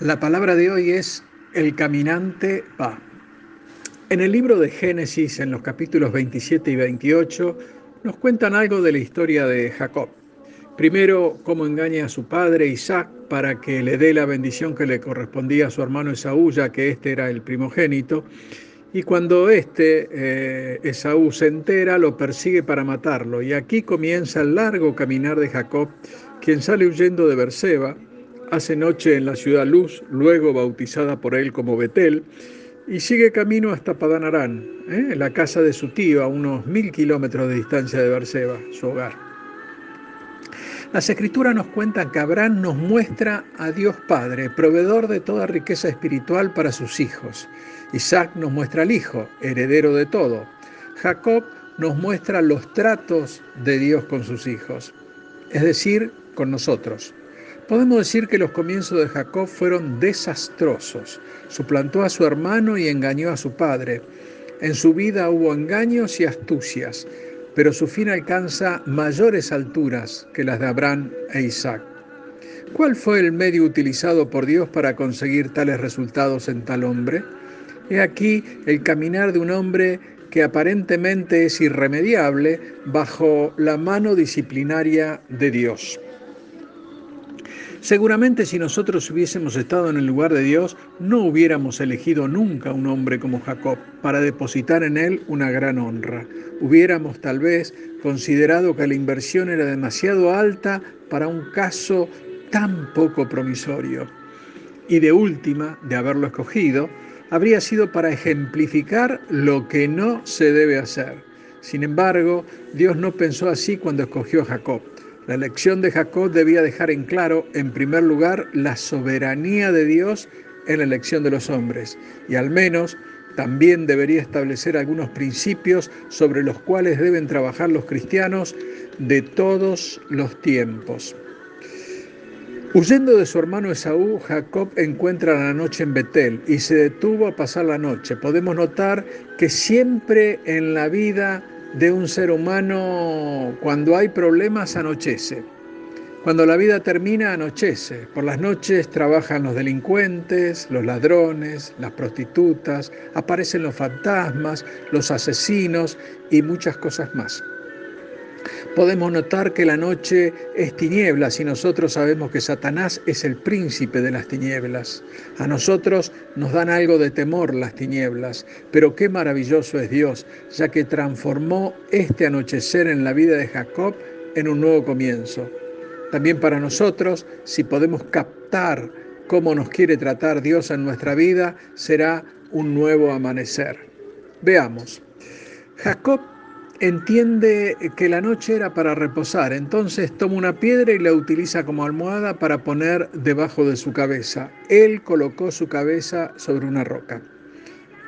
La palabra de hoy es el caminante va. En el libro de Génesis, en los capítulos 27 y 28, nos cuentan algo de la historia de Jacob. Primero, cómo engaña a su padre Isaac para que le dé la bendición que le correspondía a su hermano Esaú, ya que este era el primogénito. Y cuando este, eh, Esaú, se entera, lo persigue para matarlo. Y aquí comienza el largo caminar de Jacob, quien sale huyendo de Berseba, hace noche en la ciudad Luz, luego bautizada por él como Betel, y sigue camino hasta Padanarán, ¿eh? la casa de su tío, a unos mil kilómetros de distancia de Berseba, su hogar. Las escrituras nos cuentan que Abraham nos muestra a Dios Padre, proveedor de toda riqueza espiritual para sus hijos. Isaac nos muestra al Hijo, heredero de todo. Jacob nos muestra los tratos de Dios con sus hijos, es decir, con nosotros. Podemos decir que los comienzos de Jacob fueron desastrosos. Suplantó a su hermano y engañó a su padre. En su vida hubo engaños y astucias, pero su fin alcanza mayores alturas que las de Abraham e Isaac. ¿Cuál fue el medio utilizado por Dios para conseguir tales resultados en tal hombre? He aquí el caminar de un hombre que aparentemente es irremediable bajo la mano disciplinaria de Dios. Seguramente si nosotros hubiésemos estado en el lugar de Dios, no hubiéramos elegido nunca un hombre como Jacob para depositar en él una gran honra. Hubiéramos tal vez considerado que la inversión era demasiado alta para un caso tan poco promisorio. Y de última, de haberlo escogido, habría sido para ejemplificar lo que no se debe hacer. Sin embargo, Dios no pensó así cuando escogió a Jacob. La elección de Jacob debía dejar en claro, en primer lugar, la soberanía de Dios en la elección de los hombres y al menos también debería establecer algunos principios sobre los cuales deben trabajar los cristianos de todos los tiempos. Huyendo de su hermano Esaú, Jacob encuentra la noche en Betel y se detuvo a pasar la noche. Podemos notar que siempre en la vida de un ser humano cuando hay problemas anochece. Cuando la vida termina anochece. Por las noches trabajan los delincuentes, los ladrones, las prostitutas, aparecen los fantasmas, los asesinos y muchas cosas más podemos notar que la noche es tinieblas y nosotros sabemos que Satanás es el príncipe de las tinieblas. A nosotros nos dan algo de temor las tinieblas, pero qué maravilloso es Dios, ya que transformó este anochecer en la vida de Jacob en un nuevo comienzo. También para nosotros, si podemos captar cómo nos quiere tratar Dios en nuestra vida, será un nuevo amanecer. Veamos. Jacob entiende que la noche era para reposar, entonces toma una piedra y la utiliza como almohada para poner debajo de su cabeza. Él colocó su cabeza sobre una roca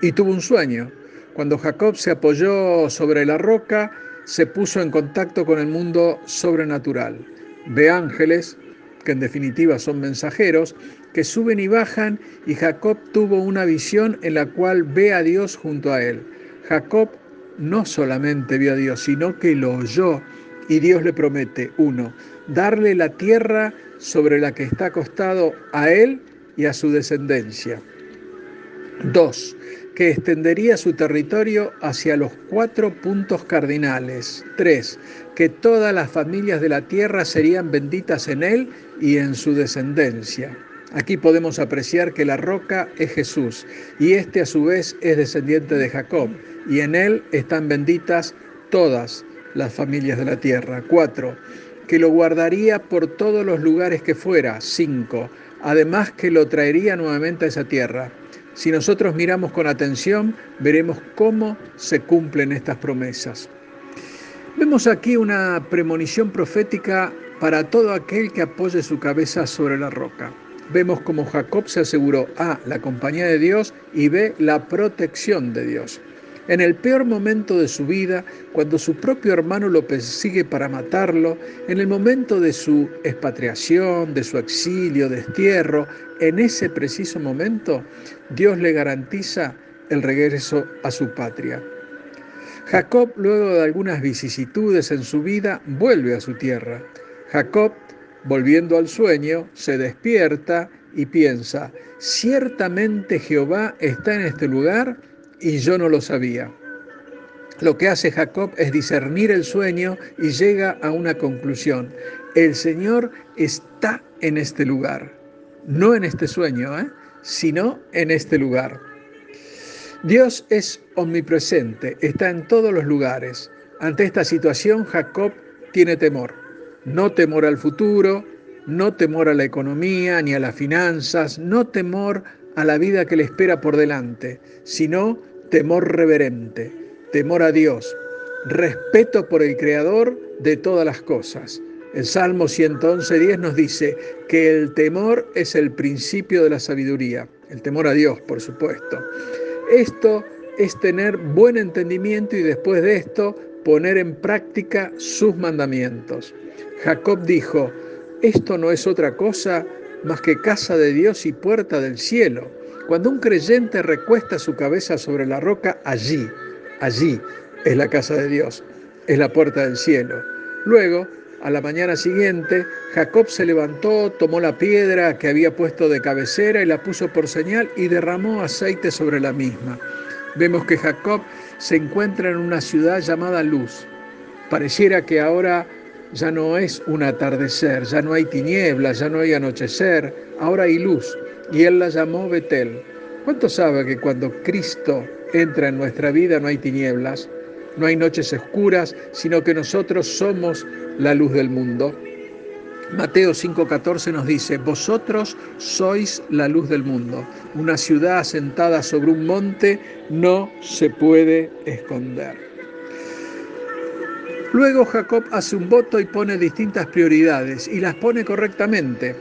y tuvo un sueño. Cuando Jacob se apoyó sobre la roca, se puso en contacto con el mundo sobrenatural. Ve ángeles, que en definitiva son mensajeros, que suben y bajan, y Jacob tuvo una visión en la cual ve a Dios junto a él. Jacob no solamente vio a Dios, sino que lo oyó. Y Dios le promete, uno, darle la tierra sobre la que está acostado a él y a su descendencia. Dos, que extendería su territorio hacia los cuatro puntos cardinales. Tres, que todas las familias de la tierra serían benditas en él y en su descendencia. Aquí podemos apreciar que la roca es Jesús y este a su vez es descendiente de Jacob y en él están benditas todas las familias de la tierra. Cuatro, que lo guardaría por todos los lugares que fuera. Cinco, además que lo traería nuevamente a esa tierra. Si nosotros miramos con atención, veremos cómo se cumplen estas promesas. Vemos aquí una premonición profética para todo aquel que apoye su cabeza sobre la roca. Vemos como Jacob se aseguró A, la compañía de Dios y B, la protección de Dios. En el peor momento de su vida, cuando su propio hermano lo persigue para matarlo, en el momento de su expatriación, de su exilio, destierro, en ese preciso momento, Dios le garantiza el regreso a su patria. Jacob, luego de algunas vicisitudes en su vida, vuelve a su tierra. Jacob, volviendo al sueño, se despierta y piensa, ciertamente Jehová está en este lugar y yo no lo sabía. Lo que hace Jacob es discernir el sueño y llega a una conclusión. El Señor está en este lugar, no en este sueño, ¿eh? sino en este lugar. Dios es omnipresente, está en todos los lugares. Ante esta situación, Jacob tiene temor. No temor al futuro, no temor a la economía ni a las finanzas, no temor a la vida que le espera por delante, sino temor reverente, temor a Dios, respeto por el Creador de todas las cosas. El Salmo 111.10 nos dice que el temor es el principio de la sabiduría, el temor a Dios, por supuesto. Esto es tener buen entendimiento y después de esto poner en práctica sus mandamientos. Jacob dijo, esto no es otra cosa más que casa de Dios y puerta del cielo. Cuando un creyente recuesta su cabeza sobre la roca, allí, allí es la casa de Dios, es la puerta del cielo. Luego, a la mañana siguiente, Jacob se levantó, tomó la piedra que había puesto de cabecera y la puso por señal y derramó aceite sobre la misma. Vemos que Jacob se encuentra en una ciudad llamada Luz. Pareciera que ahora ya no es un atardecer, ya no hay tinieblas, ya no hay anochecer, ahora hay luz. Y él la llamó Betel. ¿Cuánto sabe que cuando Cristo entra en nuestra vida no hay tinieblas, no hay noches oscuras, sino que nosotros somos la luz del mundo? Mateo 5:14 nos dice, vosotros sois la luz del mundo. Una ciudad asentada sobre un monte no se puede esconder. Luego Jacob hace un voto y pone distintas prioridades y las pone correctamente.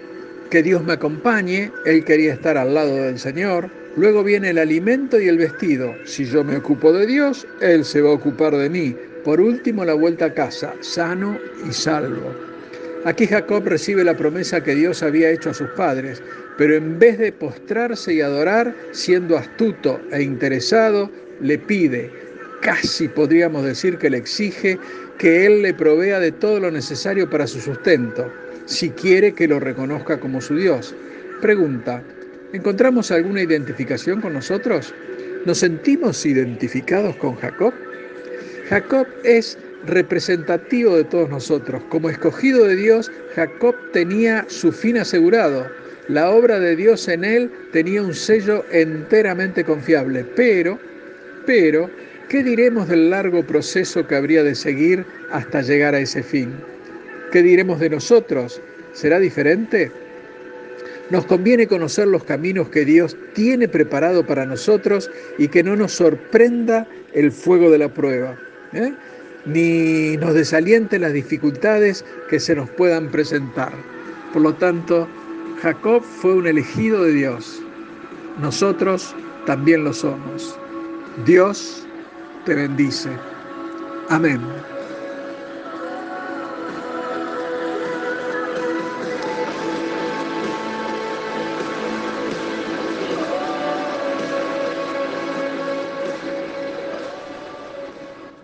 Que Dios me acompañe, él quería estar al lado del Señor. Luego viene el alimento y el vestido. Si yo me ocupo de Dios, Él se va a ocupar de mí. Por último, la vuelta a casa, sano y salvo. Aquí Jacob recibe la promesa que Dios había hecho a sus padres, pero en vez de postrarse y adorar, siendo astuto e interesado, le pide, casi podríamos decir que le exige que Él le provea de todo lo necesario para su sustento, si quiere que lo reconozca como su Dios. Pregunta, ¿encontramos alguna identificación con nosotros? ¿Nos sentimos identificados con Jacob? Jacob es representativo de todos nosotros. Como escogido de Dios, Jacob tenía su fin asegurado. La obra de Dios en él tenía un sello enteramente confiable, pero, pero, ¿Qué diremos del largo proceso que habría de seguir hasta llegar a ese fin? ¿Qué diremos de nosotros? ¿Será diferente? Nos conviene conocer los caminos que Dios tiene preparado para nosotros y que no nos sorprenda el fuego de la prueba, ¿eh? Ni nos desaliente las dificultades que se nos puedan presentar. Por lo tanto, Jacob fue un elegido de Dios. Nosotros también lo somos. Dios te bendice. Amén.